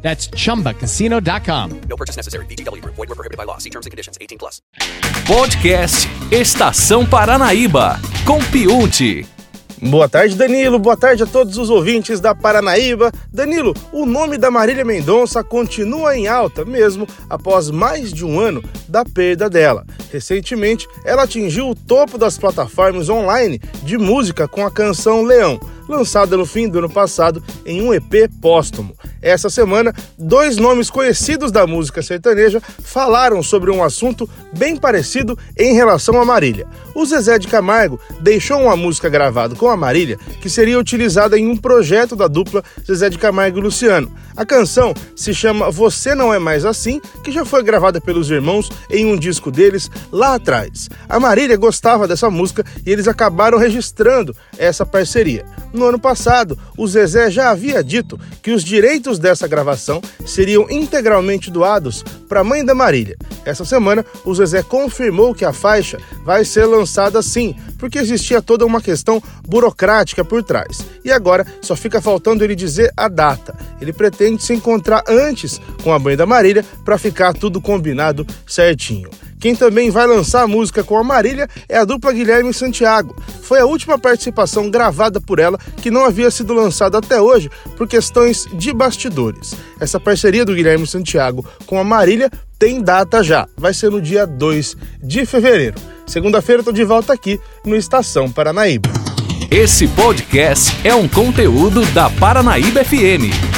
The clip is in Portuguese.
That's chumbacasino.com. No purchase necessary. VGW Group. Void were prohibited by law. See terms and conditions. 18 plus. Podcast Estação Paranaíba, com Piuti. Boa tarde, Danilo. Boa tarde a todos os ouvintes da Paranaíba. Danilo, o nome da Marília Mendonça continua em alta, mesmo após mais de um ano da perda dela. Recentemente, ela atingiu o topo das plataformas online de música com a canção Leão, lançada no fim do ano passado em um EP póstumo. Essa semana, dois nomes conhecidos da música sertaneja falaram sobre um assunto bem parecido em relação a Marília. O Zezé de Camargo deixou uma música gravada com a Marília que seria utilizada em um projeto da dupla Zezé de Camargo e Luciano. A canção se chama Você Não É Mais Assim, que já foi gravada pelos irmãos em um disco deles lá atrás. A Marília gostava dessa música e eles acabaram registrando essa parceria. No ano passado, o Zezé já havia dito que os direitos dessa gravação seriam integralmente doados para a mãe da Marília. Essa semana, o Zezé confirmou que a faixa vai ser lançada sim, porque existia toda uma questão burocrática por trás. E agora só fica faltando ele dizer a data. Ele pretende se encontrar antes com a mãe da Marília para ficar tudo combinado certinho. Quem também vai lançar a música com a Marília é a dupla Guilherme Santiago. Foi a última participação gravada por ela que não havia sido lançada até hoje por questões de bastidores. Essa parceria do Guilherme Santiago com a Marília tem data já, vai ser no dia 2 de fevereiro. Segunda-feira tô de volta aqui no Estação Paranaíba. Esse podcast é um conteúdo da Paranaíba FM.